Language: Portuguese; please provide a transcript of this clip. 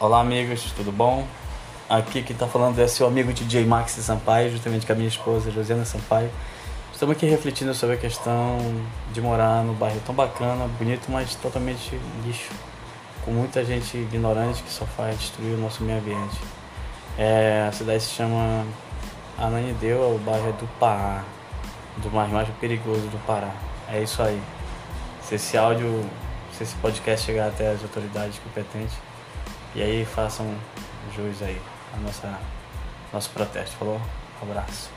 Olá amigos, tudo bom? Aqui quem está falando é seu amigo DJ Max Sampaio, justamente com a minha esposa Josiana Sampaio. Estamos aqui refletindo sobre a questão de morar no bairro tão bacana, bonito, mas totalmente lixo, com muita gente ignorante que só faz destruir o nosso meio ambiente. É, a cidade se chama Ananideu, o bairro é do Pará, do mais mais perigoso do Pará. É isso aí. Se esse áudio, se esse podcast chegar até as autoridades competentes, e aí façam jus aí a nossa nosso protesto, falou? Um abraço.